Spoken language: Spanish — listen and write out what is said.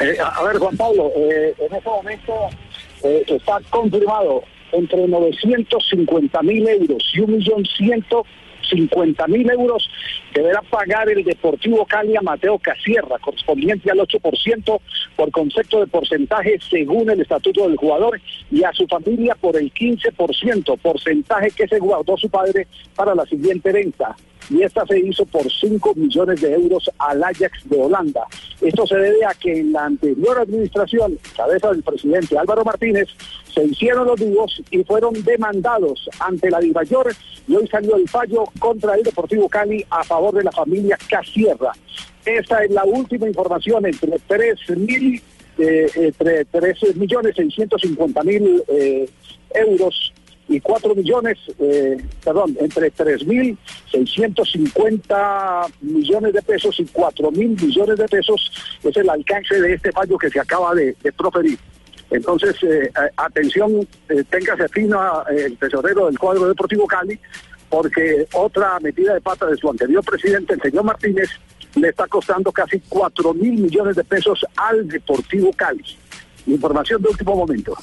Eh, a, ver, Juan Pablo, eh, en este momento eh, está confirmado entre 950 mil euros y 1.150.000 mil euros deberá pagar el Deportivo Cali a Mateo Casierra, correspondiente al 8% por concepto de porcentaje según el estatuto del jugador y a su familia por el 15%, porcentaje que se guardó su padre para la siguiente venta y esta se hizo por 5 millones de euros al Ajax de Holanda. Esto se debe a que en la anterior administración, cabeza del presidente Álvaro Martínez, se hicieron los dúos y fueron demandados ante la Mayor y hoy salió el fallo contra el Deportivo Cali a favor de la familia Casierra. Esta es la última información entre 3 mil, eh, entre 3 millones 650 mil eh, euros y 4 millones, eh, perdón, entre 3 mil 650 millones de pesos y 4 mil millones de pesos es el alcance de este fallo que se acaba de, proferir. Entonces, eh, atención, eh, téngase fino el tesorero del cuadro deportivo Cali, porque otra metida de pata de su anterior presidente, el señor Martínez, le está costando casi 4 mil millones de pesos al Deportivo Cali. Información de último momento.